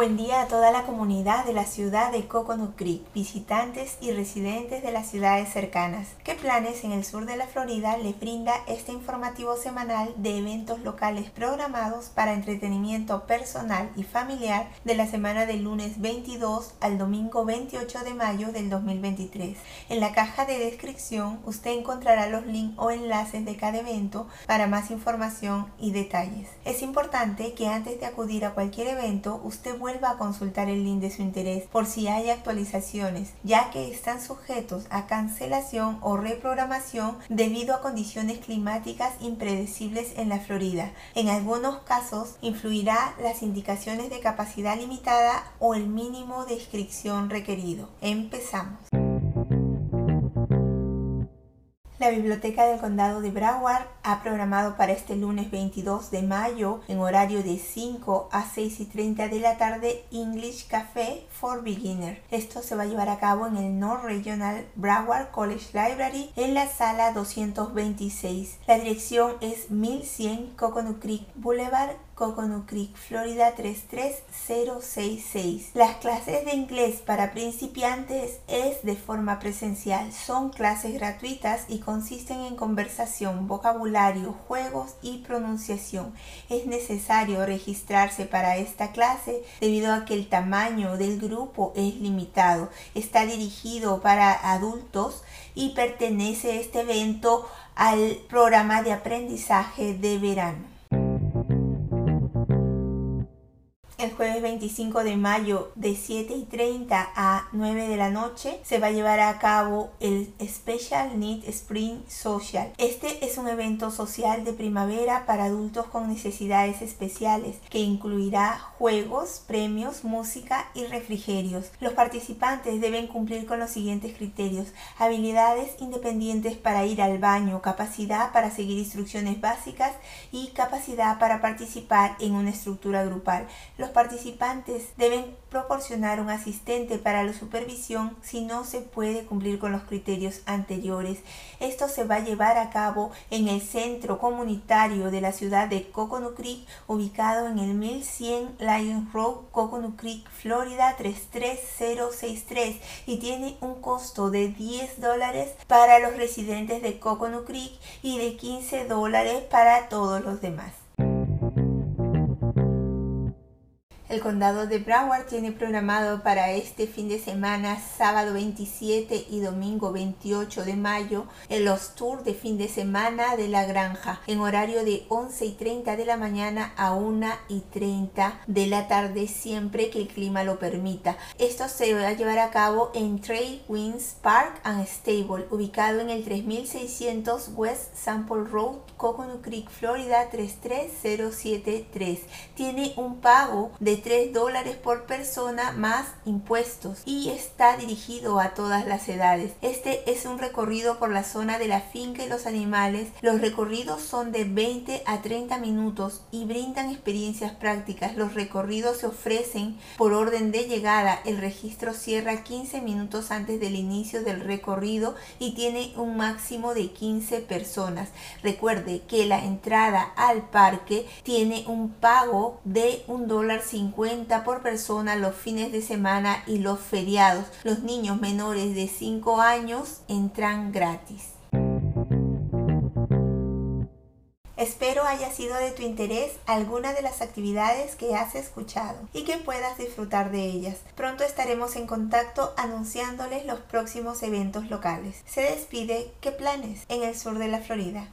Buen día a toda la comunidad de la ciudad de Coconut Creek, visitantes y residentes de las ciudades cercanas. ¿Qué planes en el sur de la Florida les brinda este informativo semanal de eventos locales programados para entretenimiento personal y familiar de la semana del lunes 22 al domingo 28 de mayo del 2023? En la caja de descripción usted encontrará los links o enlaces de cada evento para más información y detalles. Es importante que antes de acudir a cualquier evento usted a consultar el link de su interés por si hay actualizaciones, ya que están sujetos a cancelación o reprogramación debido a condiciones climáticas impredecibles en la Florida. En algunos casos influirá las indicaciones de capacidad limitada o el mínimo de inscripción requerido. Empezamos. La Biblioteca del Condado de Broward ha programado para este lunes 22 de mayo en horario de 5 a 6 y 30 de la tarde English Café for Beginner. Esto se va a llevar a cabo en el North Regional Broward College Library en la sala 226. La dirección es 1100 Coconut Creek Boulevard Coconut Creek, Florida 33066. Las clases de inglés para principiantes es de forma presencial. Son clases gratuitas y consisten en conversación, vocabulario, juegos y pronunciación. Es necesario registrarse para esta clase debido a que el tamaño del grupo es limitado. Está dirigido para adultos y pertenece este evento al programa de aprendizaje de verano. El jueves 25 de mayo de 7 y 30 a 9 de la noche se va a llevar a cabo el Special Need Spring Social. Este es un evento social de primavera para adultos con necesidades especiales que incluirá juegos, premios, música y refrigerios. Los participantes deben cumplir con los siguientes criterios. Habilidades independientes para ir al baño, capacidad para seguir instrucciones básicas y capacidad para participar en una estructura grupal. Participantes deben proporcionar un asistente para la supervisión si no se puede cumplir con los criterios anteriores. Esto se va a llevar a cabo en el centro comunitario de la ciudad de Coconut Creek, ubicado en el 1100 Lion Road, Coconut Creek, Florida 33063 y tiene un costo de 10 dólares para los residentes de Coconut Creek y de 15 dólares para todos los demás. El condado de Broward tiene programado para este fin de semana, sábado 27 y domingo 28 de mayo, los tours de fin de semana de la granja en horario de 11 y 30 de la mañana a 1 y 30 de la tarde, siempre que el clima lo permita. Esto se va a llevar a cabo en Trail Winds Park and Stable, ubicado en el 3600 West Sample Road, Coconut Creek, Florida 33073. Tiene un pago de 3 dólares por persona más impuestos y está dirigido a todas las edades. Este es un recorrido por la zona de la finca y los animales. Los recorridos son de 20 a 30 minutos y brindan experiencias prácticas. Los recorridos se ofrecen por orden de llegada. El registro cierra 15 minutos antes del inicio del recorrido y tiene un máximo de 15 personas. Recuerde que la entrada al parque tiene un pago de un dólar 50 por persona los fines de semana y los feriados. Los niños menores de 5 años entran gratis. Espero haya sido de tu interés alguna de las actividades que has escuchado y que puedas disfrutar de ellas. Pronto estaremos en contacto anunciándoles los próximos eventos locales. Se despide ¿Qué planes en el sur de la Florida?